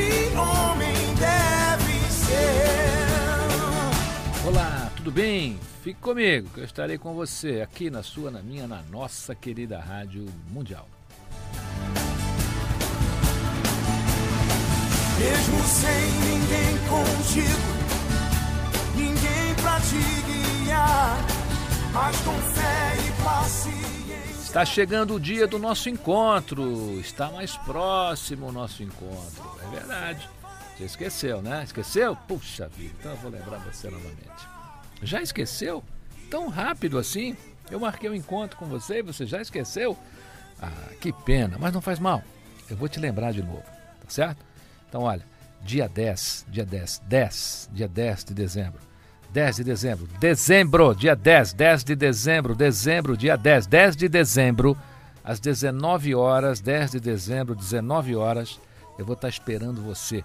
homem deve ser. Olá, tudo bem? Fique comigo, que eu estarei com você aqui na sua, na minha, na nossa querida Rádio Mundial. Mesmo sem ninguém contigo, ninguém pra te guiar, mas com fé e paciência. Está chegando o dia do nosso encontro, está mais próximo o nosso encontro, é verdade. Você esqueceu, né? Esqueceu? Puxa vida, então eu vou lembrar você novamente. Já esqueceu? Tão rápido assim? Eu marquei um encontro com você e você já esqueceu? Ah, que pena, mas não faz mal. Eu vou te lembrar de novo, tá certo? Então, olha, dia 10, dia 10, 10, dia 10 de dezembro. 10 de dezembro, dezembro, dia 10, 10 de dezembro, dezembro, dia 10, 10 de dezembro, às 19 horas, 10 de dezembro, 19 horas, eu vou estar esperando você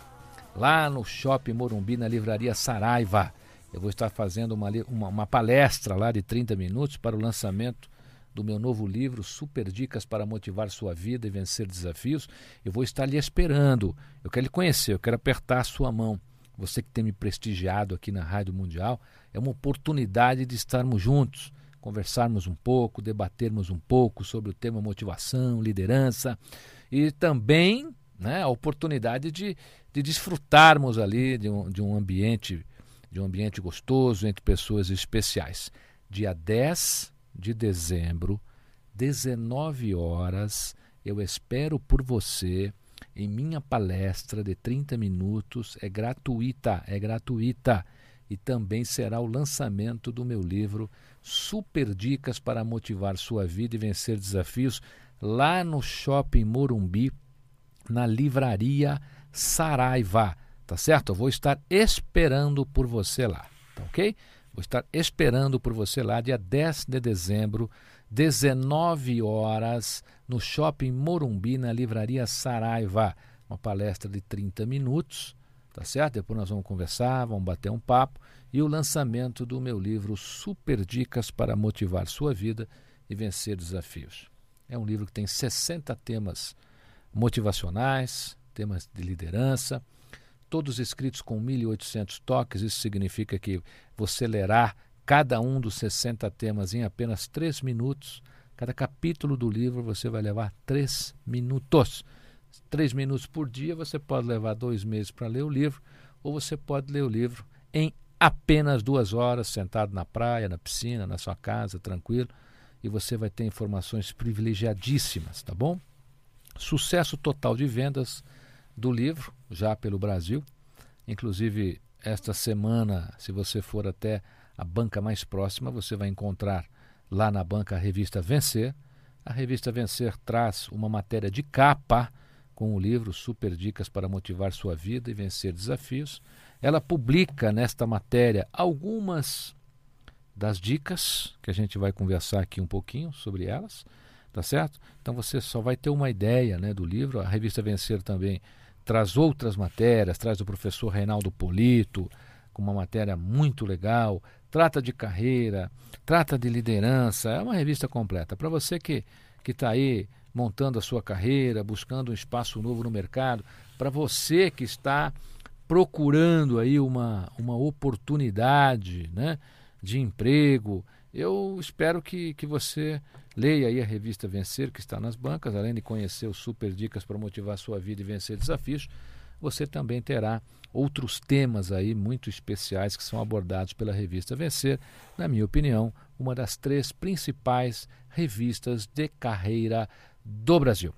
lá no Shopping Morumbi, na Livraria Saraiva. Eu vou estar fazendo uma, uma, uma palestra lá de 30 minutos para o lançamento do meu novo livro, Super Dicas para Motivar Sua Vida e Vencer Desafios. Eu vou estar lhe esperando. Eu quero lhe conhecer, eu quero apertar a sua mão. Você que tem me prestigiado aqui na Rádio Mundial, é uma oportunidade de estarmos juntos, conversarmos um pouco, debatermos um pouco sobre o tema motivação, liderança e também né, a oportunidade de, de desfrutarmos ali de um, de um ambiente de um ambiente gostoso entre pessoas especiais. Dia 10 de dezembro, 19 horas, eu espero por você em minha palestra de 30 minutos. É gratuita, é gratuita. E também será o lançamento do meu livro Super Dicas para Motivar Sua Vida e Vencer Desafios, lá no Shopping Morumbi, na livraria Saraiva, tá certo? Eu vou estar esperando por você lá, tá ok? Vou estar esperando por você lá dia 10 de dezembro, 19 horas, no Shopping Morumbi, na livraria Saraiva. Uma palestra de 30 minutos, tá certo? Depois nós vamos conversar, vamos bater um papo e o lançamento do meu livro Super Dicas para Motivar Sua Vida e Vencer Desafios. É um livro que tem 60 temas motivacionais, temas de liderança, todos escritos com 1.800 toques. Isso significa que você lerá cada um dos 60 temas em apenas 3 minutos. Cada capítulo do livro você vai levar 3 minutos. 3 minutos por dia você pode levar dois meses para ler o livro, ou você pode ler o livro em apenas duas horas, sentado na praia, na piscina, na sua casa, tranquilo, e você vai ter informações privilegiadíssimas, tá bom? Sucesso total de vendas do livro, já pelo Brasil. Inclusive, esta semana, se você for até a banca mais próxima, você vai encontrar lá na banca revista Vencer. A revista Vencer traz uma matéria de capa com o livro Super Dicas para Motivar Sua Vida e Vencer Desafios. Ela publica nesta matéria algumas das dicas que a gente vai conversar aqui um pouquinho sobre elas, tá certo? Então você só vai ter uma ideia, né, do livro. A revista Vencer também traz outras matérias, traz o professor Reinaldo Polito com uma matéria muito legal, trata de carreira, trata de liderança, é uma revista completa. Para você que que está aí montando a sua carreira, buscando um espaço novo no mercado, para você que está procurando aí uma, uma oportunidade né, de emprego. Eu espero que, que você leia aí a revista Vencer, que está nas bancas, além de conhecer os super dicas para motivar sua vida e vencer desafios, você também terá outros temas aí muito especiais que são abordados pela revista Vencer, na minha opinião, uma das três principais revistas de carreira do Brasil.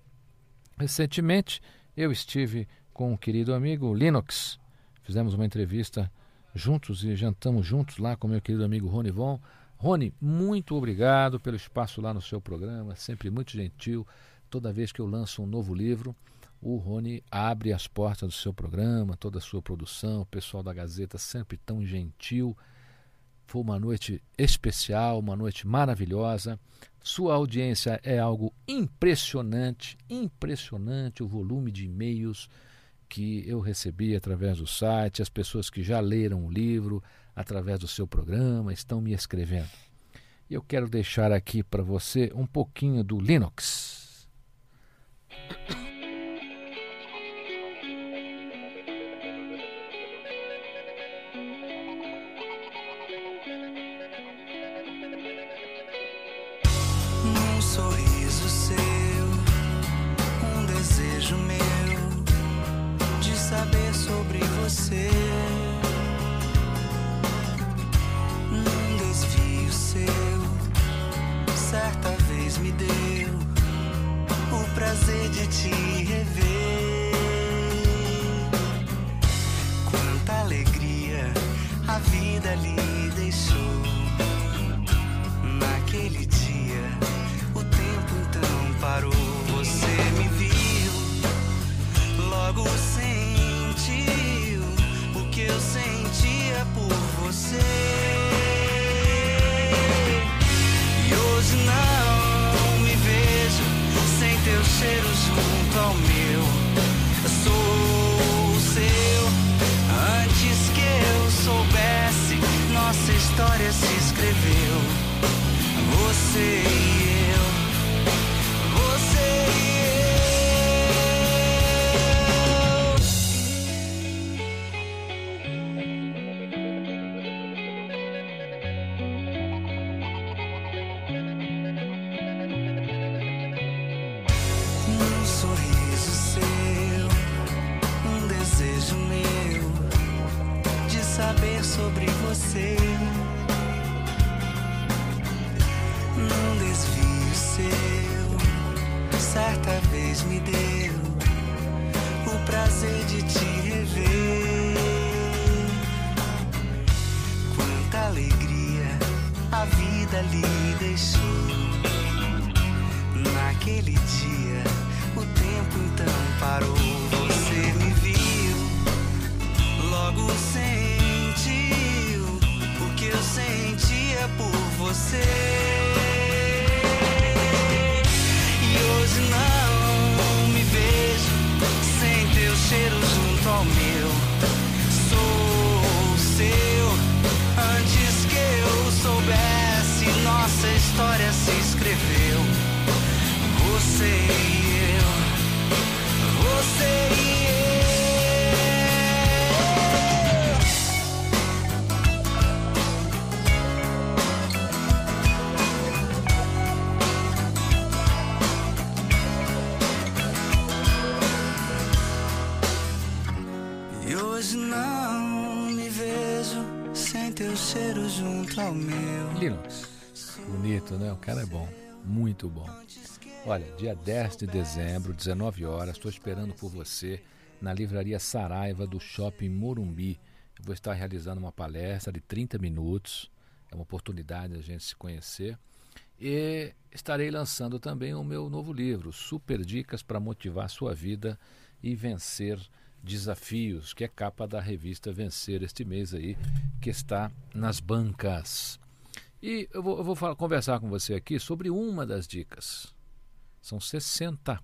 Recentemente, eu estive com o querido amigo Linux. Fizemos uma entrevista juntos e jantamos juntos lá com meu querido amigo Rony Von. Rony, muito obrigado pelo espaço lá no seu programa, sempre muito gentil. Toda vez que eu lanço um novo livro, o Rony abre as portas do seu programa, toda a sua produção, o pessoal da Gazeta sempre tão gentil. Foi uma noite especial, uma noite maravilhosa. Sua audiência é algo impressionante, impressionante o volume de e-mails que eu recebi através do site, as pessoas que já leram o livro através do seu programa estão me escrevendo. E eu quero deixar aqui para você um pouquinho do Linux. por você. Linux. Né? O cara é bom. Muito bom. Olha, dia 10 de dezembro, 19 horas, estou esperando por você na livraria Saraiva do Shopping Morumbi. Eu vou estar realizando uma palestra de 30 minutos. É uma oportunidade a gente se conhecer. E estarei lançando também o meu novo livro, Super Dicas para Motivar Sua Vida e Vencer Desafios, que é capa da revista Vencer este mês aí, que está nas bancas. E eu vou, eu vou falar, conversar com você aqui sobre uma das dicas. São 60.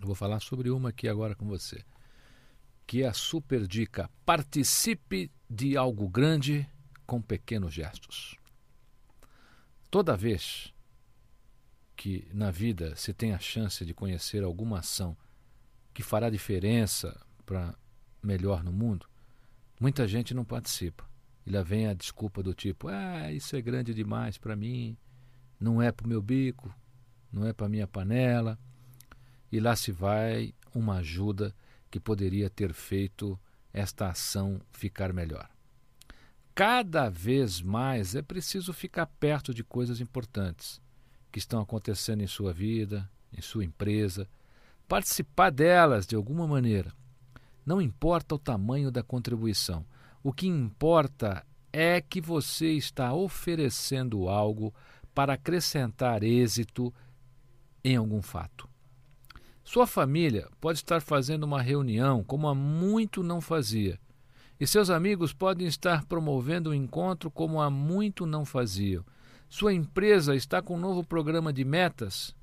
Eu vou falar sobre uma aqui agora com você. Que é a super dica: participe de algo grande com pequenos gestos. Toda vez que na vida se tem a chance de conhecer alguma ação que fará diferença para melhor no mundo, muita gente não participa. E vem a desculpa do tipo: ah, isso é grande demais para mim, não é para o meu bico, não é para minha panela. E lá se vai uma ajuda que poderia ter feito esta ação ficar melhor. Cada vez mais é preciso ficar perto de coisas importantes que estão acontecendo em sua vida, em sua empresa, participar delas de alguma maneira. Não importa o tamanho da contribuição, o que importa é que você está oferecendo algo para acrescentar êxito em algum fato. Sua família pode estar fazendo uma reunião como há muito não fazia, e seus amigos podem estar promovendo um encontro como há muito não faziam. Sua empresa está com um novo programa de metas?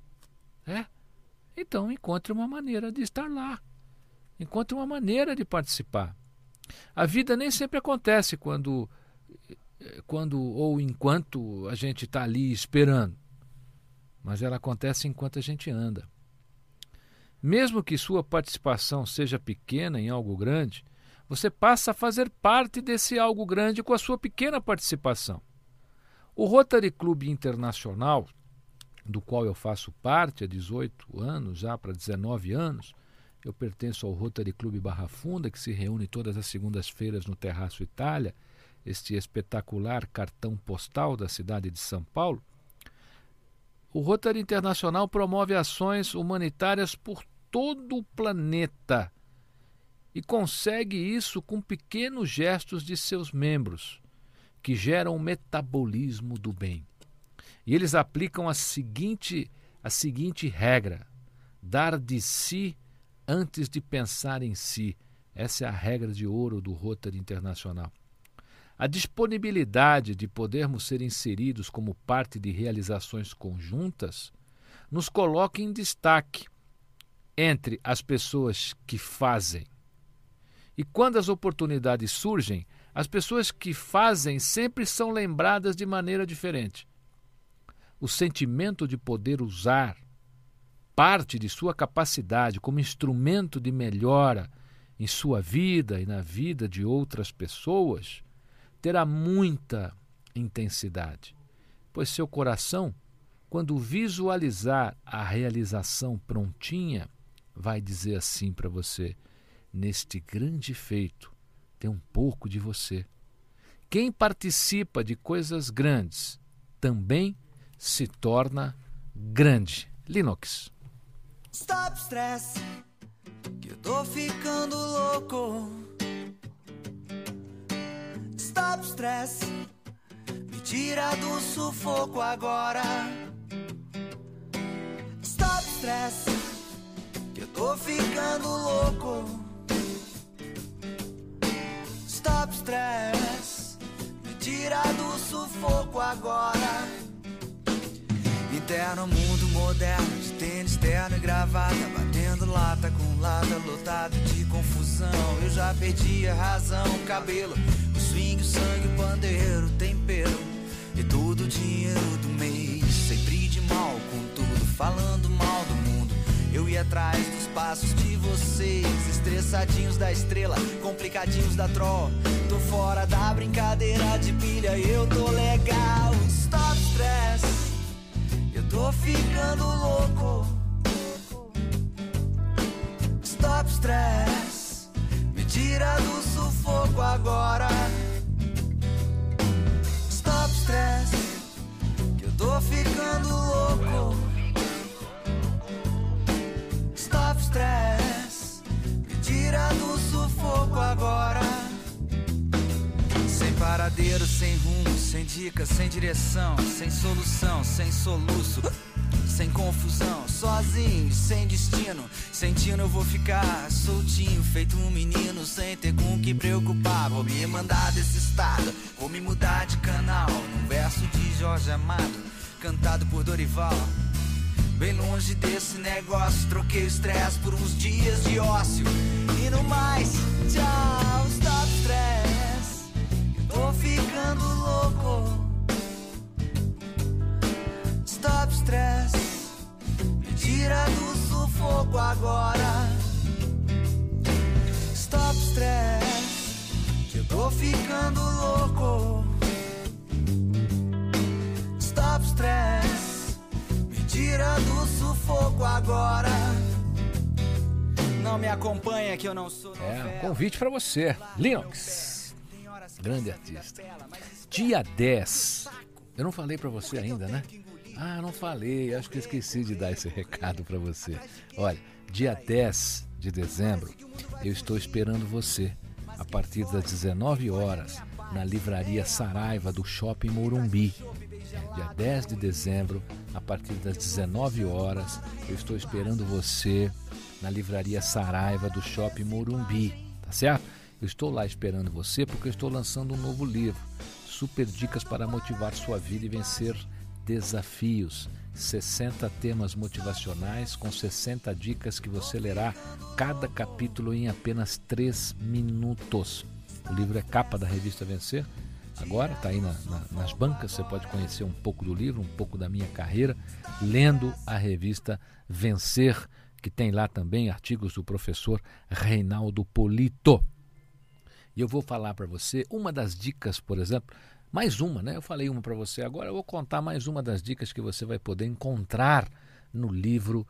É? Então encontre uma maneira de estar lá. Encontre uma maneira de participar. A vida nem sempre acontece quando, quando ou enquanto a gente está ali esperando, mas ela acontece enquanto a gente anda. Mesmo que sua participação seja pequena em algo grande, você passa a fazer parte desse algo grande com a sua pequena participação. O Rotary Club Internacional, do qual eu faço parte há 18 anos, já para 19 anos, eu pertenço ao Rotary Club Barra Funda, que se reúne todas as segundas-feiras no Terraço Itália, este espetacular cartão postal da cidade de São Paulo. O Rotary Internacional promove ações humanitárias por todo o planeta e consegue isso com pequenos gestos de seus membros, que geram o metabolismo do bem. E eles aplicam a seguinte, a seguinte regra: dar de si antes de pensar em si. Essa é a regra de ouro do Rotary Internacional. A disponibilidade de podermos ser inseridos como parte de realizações conjuntas nos coloca em destaque entre as pessoas que fazem. E quando as oportunidades surgem, as pessoas que fazem sempre são lembradas de maneira diferente. O sentimento de poder usar parte de sua capacidade como instrumento de melhora em sua vida e na vida de outras pessoas terá muita intensidade, pois seu coração, quando visualizar a realização prontinha, vai dizer assim para você: neste grande feito tem um pouco de você. Quem participa de coisas grandes também se torna grande. Linux. Stop stress, que eu tô ficando louco. Stop stress, me tira do sufoco agora. Stop stress, que eu tô ficando louco. Stop stress, me tira do sufoco agora. Interno mundo moderno de tênis, terno e gravata. Batendo lata com lata, lotado de confusão. Eu já perdi a razão, o cabelo O swing, o sangue, o pandeiro, tempero. E todo o dinheiro do mês Sempre de mal com tudo, falando mal do mundo. Eu ia atrás dos passos de vocês Estressadinhos da estrela, complicadinhos da troll Tô fora da brincadeira de pilha, eu tô legal Stop stress Tô ficando louco. Stop stress. Me tira do sufoco agora. Stop stress. Que eu tô ficando louco. Stop stress. Me tira do sufoco agora. Sem rumo sem dica, sem direção, sem solução, sem soluço, sem confusão, sozinho, sem destino. Sentindo eu vou ficar soltinho, feito um menino, sem ter com que preocupar. Vou me mandar desse estado, vou me mudar de canal. Num verso de Jorge Amado, cantado por Dorival. Bem longe desse negócio, troquei o estresse por uns dias de ócio. E no mais, tchau, stress tô ficando louco. Stop stress, me tira do sufoco agora. Stop stress, que eu tô ficando louco. Stop stress, me tira do sufoco agora. Não me acompanha que eu não sou. É, um convite para você, Linux grande artista. Dia 10. Eu não falei para você ainda, né? Ah, não falei. Acho que esqueci de dar esse recado para você. Olha, dia 10 de dezembro, eu estou esperando você a partir das 19 horas na livraria Saraiva do Shopping Morumbi. Dia 10 de dezembro, a partir das 19 horas, eu estou esperando você na livraria Saraiva do Shopping Morumbi, tá certo? Eu estou lá esperando você porque eu estou lançando um novo livro, Super Dicas para motivar sua vida e vencer desafios. 60 temas motivacionais com 60 dicas que você lerá cada capítulo em apenas 3 minutos. O livro é capa da revista Vencer. Agora está aí na, na, nas bancas, você pode conhecer um pouco do livro, um pouco da minha carreira, lendo a revista Vencer, que tem lá também artigos do professor Reinaldo Polito. E eu vou falar para você uma das dicas, por exemplo, mais uma, né? Eu falei uma para você, agora eu vou contar mais uma das dicas que você vai poder encontrar no livro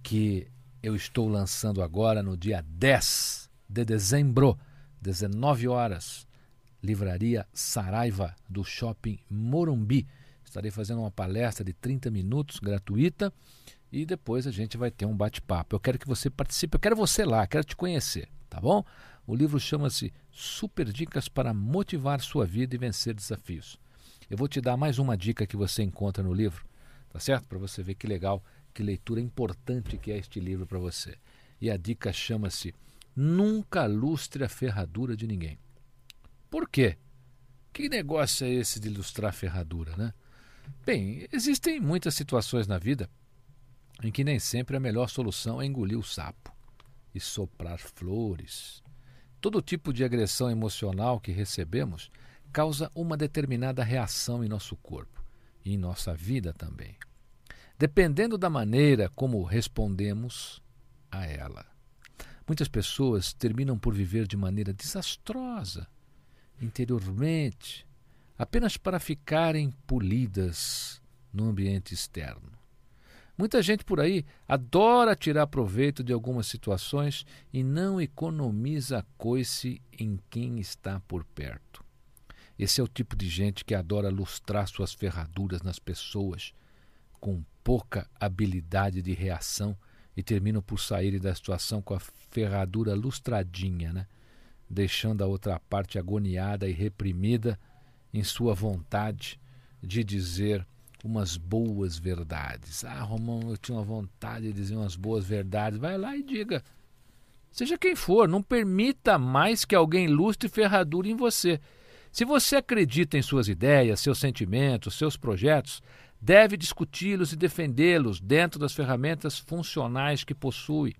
que eu estou lançando agora no dia 10 de dezembro, 19 horas, Livraria Saraiva do Shopping Morumbi. Estarei fazendo uma palestra de 30 minutos gratuita e depois a gente vai ter um bate-papo. Eu quero que você participe, eu quero você lá, quero te conhecer, tá bom? O livro chama-se Super Dicas para Motivar Sua Vida e Vencer Desafios. Eu vou te dar mais uma dica que você encontra no livro, tá certo? Para você ver que legal, que leitura importante que é este livro para você. E a dica chama-se Nunca lustre a ferradura de ninguém. Por quê? Que negócio é esse de ilustrar ferradura, né? Bem, existem muitas situações na vida em que nem sempre a melhor solução é engolir o sapo e soprar flores. Todo tipo de agressão emocional que recebemos causa uma determinada reação em nosso corpo e em nossa vida também, dependendo da maneira como respondemos a ela. Muitas pessoas terminam por viver de maneira desastrosa interiormente, apenas para ficarem polidas no ambiente externo. Muita gente por aí adora tirar proveito de algumas situações e não economiza coice em quem está por perto. Esse é o tipo de gente que adora lustrar suas ferraduras nas pessoas, com pouca habilidade de reação e terminam por sair da situação com a ferradura lustradinha, né? deixando a outra parte agoniada e reprimida em sua vontade de dizer umas boas verdades. Ah, Romão, eu tinha uma vontade de dizer umas boas verdades. Vai lá e diga. Seja quem for, não permita mais que alguém lustre ferradura em você. Se você acredita em suas ideias, seus sentimentos, seus projetos, deve discuti-los e defendê-los dentro das ferramentas funcionais que possui.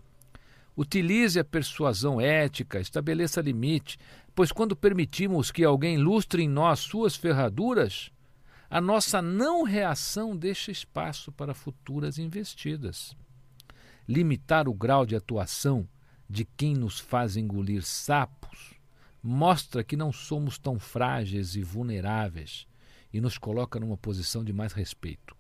Utilize a persuasão ética, estabeleça limite, pois quando permitimos que alguém lustre em nós suas ferraduras, a nossa não reação deixa espaço para futuras investidas. Limitar o grau de atuação de quem nos faz engolir sapos mostra que não somos tão frágeis e vulneráveis e nos coloca numa posição de mais respeito.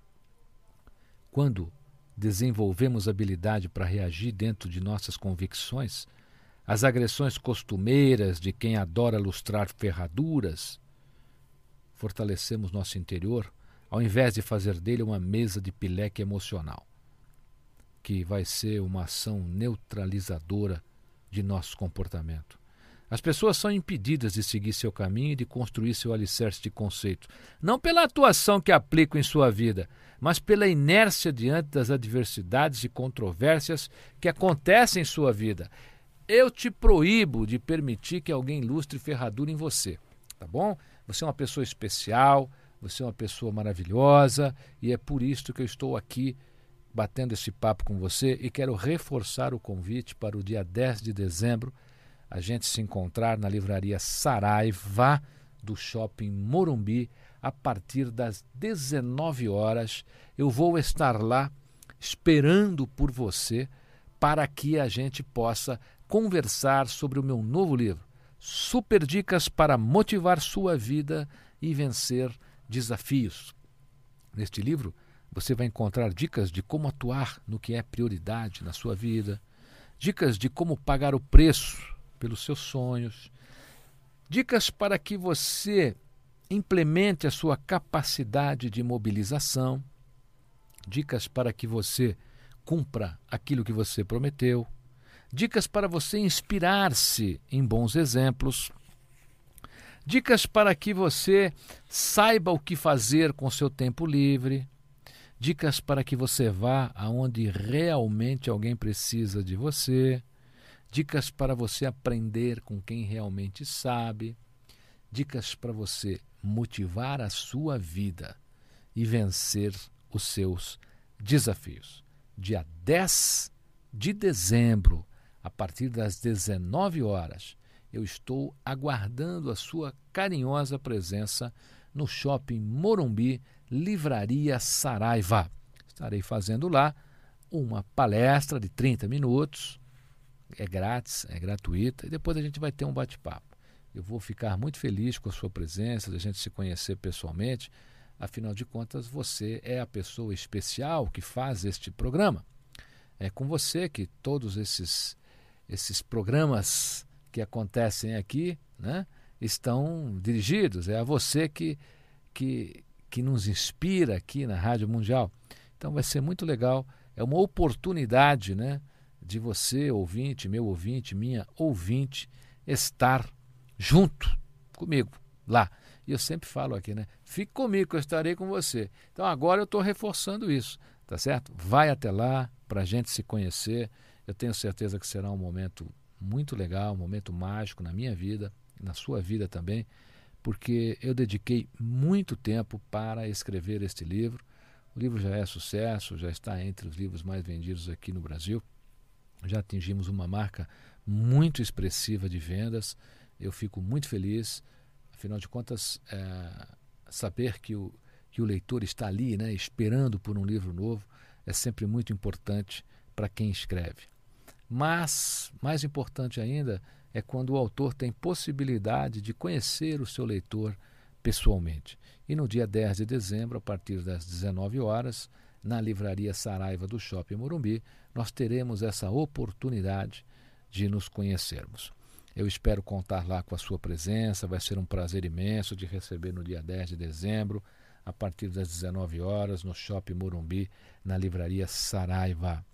Quando desenvolvemos habilidade para reagir dentro de nossas convicções, as agressões costumeiras de quem adora lustrar ferraduras, fortalecemos nosso interior ao invés de fazer dele uma mesa de pileque emocional, que vai ser uma ação neutralizadora de nosso comportamento. As pessoas são impedidas de seguir seu caminho e de construir seu alicerce de conceito, não pela atuação que aplicam em sua vida, mas pela inércia diante das adversidades e controvérsias que acontecem em sua vida. Eu te proíbo de permitir que alguém ilustre ferradura em você, tá bom? Você é uma pessoa especial, você é uma pessoa maravilhosa e é por isso que eu estou aqui batendo esse papo com você e quero reforçar o convite para o dia 10 de dezembro a gente se encontrar na livraria Saraiva do Shopping Morumbi a partir das 19 horas. Eu vou estar lá esperando por você para que a gente possa conversar sobre o meu novo livro, super dicas para motivar sua vida e vencer desafios. Neste livro, você vai encontrar dicas de como atuar no que é prioridade na sua vida, dicas de como pagar o preço pelos seus sonhos, dicas para que você implemente a sua capacidade de mobilização, dicas para que você cumpra aquilo que você prometeu, dicas para você inspirar-se em bons exemplos, dicas para que você saiba o que fazer com seu tempo livre, dicas para que você vá aonde realmente alguém precisa de você, dicas para você aprender com quem realmente sabe, dicas para você motivar a sua vida e vencer os seus desafios. Dia 10 de dezembro, a partir das 19 horas, eu estou aguardando a sua carinhosa presença no Shopping Morumbi, Livraria Saraiva. Estarei fazendo lá uma palestra de 30 minutos, é grátis, é gratuita, e depois a gente vai ter um bate-papo. Eu vou ficar muito feliz com a sua presença, da gente se conhecer pessoalmente. Afinal de contas, você é a pessoa especial que faz este programa. É com você que todos esses, esses programas que acontecem aqui né, estão dirigidos. É a você que, que, que nos inspira aqui na Rádio Mundial. Então vai ser muito legal. É uma oportunidade né, de você, ouvinte, meu ouvinte, minha ouvinte, estar junto comigo lá. E eu sempre falo aqui, né? Fique comigo, eu estarei com você. Então agora eu estou reforçando isso, tá certo? Vai até lá para a gente se conhecer. Eu tenho certeza que será um momento muito legal, um momento mágico na minha vida, na sua vida também, porque eu dediquei muito tempo para escrever este livro. O livro já é sucesso, já está entre os livros mais vendidos aqui no Brasil. Já atingimos uma marca muito expressiva de vendas. Eu fico muito feliz, afinal de contas, é, saber que o, que o leitor está ali, né, esperando por um livro novo, é sempre muito importante para quem escreve. Mas, mais importante ainda, é quando o autor tem possibilidade de conhecer o seu leitor pessoalmente. E no dia 10 de dezembro, a partir das 19 horas, na livraria Saraiva do Shopping Morumbi, nós teremos essa oportunidade de nos conhecermos. Eu espero contar lá com a sua presença, vai ser um prazer imenso de receber no dia 10 de dezembro, a partir das 19 horas, no Shopping Morumbi, na livraria Saraiva.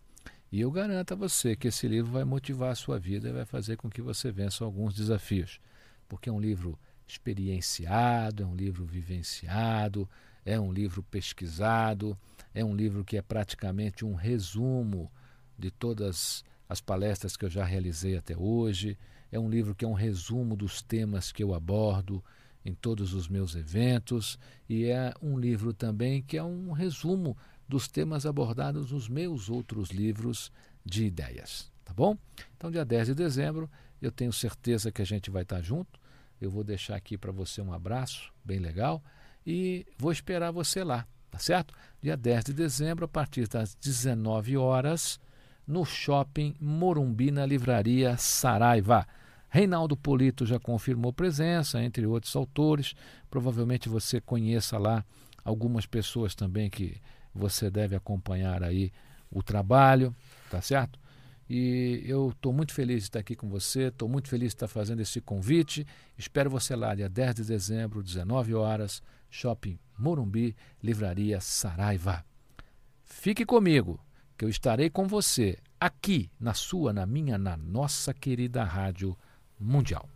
E eu garanto a você que esse livro vai motivar a sua vida e vai fazer com que você vença alguns desafios. Porque é um livro experienciado, é um livro vivenciado, é um livro pesquisado, é um livro que é praticamente um resumo de todas as palestras que eu já realizei até hoje. É um livro que é um resumo dos temas que eu abordo em todos os meus eventos e é um livro também que é um resumo dos temas abordados nos meus outros livros de ideias, tá bom? Então, dia 10 de dezembro, eu tenho certeza que a gente vai estar junto. Eu vou deixar aqui para você um abraço bem legal e vou esperar você lá, tá certo? Dia 10 de dezembro, a partir das 19 horas, no Shopping Morumbi, na Livraria Saraiva. Reinaldo Polito já confirmou presença, entre outros autores. Provavelmente você conheça lá algumas pessoas também que você deve acompanhar aí o trabalho, tá certo? E eu estou muito feliz de estar aqui com você, estou muito feliz de estar fazendo esse convite. Espero você lá, dia 10 de dezembro, 19 horas, Shopping Morumbi, Livraria Saraiva. Fique comigo, que eu estarei com você aqui na sua, na minha, na nossa querida Rádio Mundial.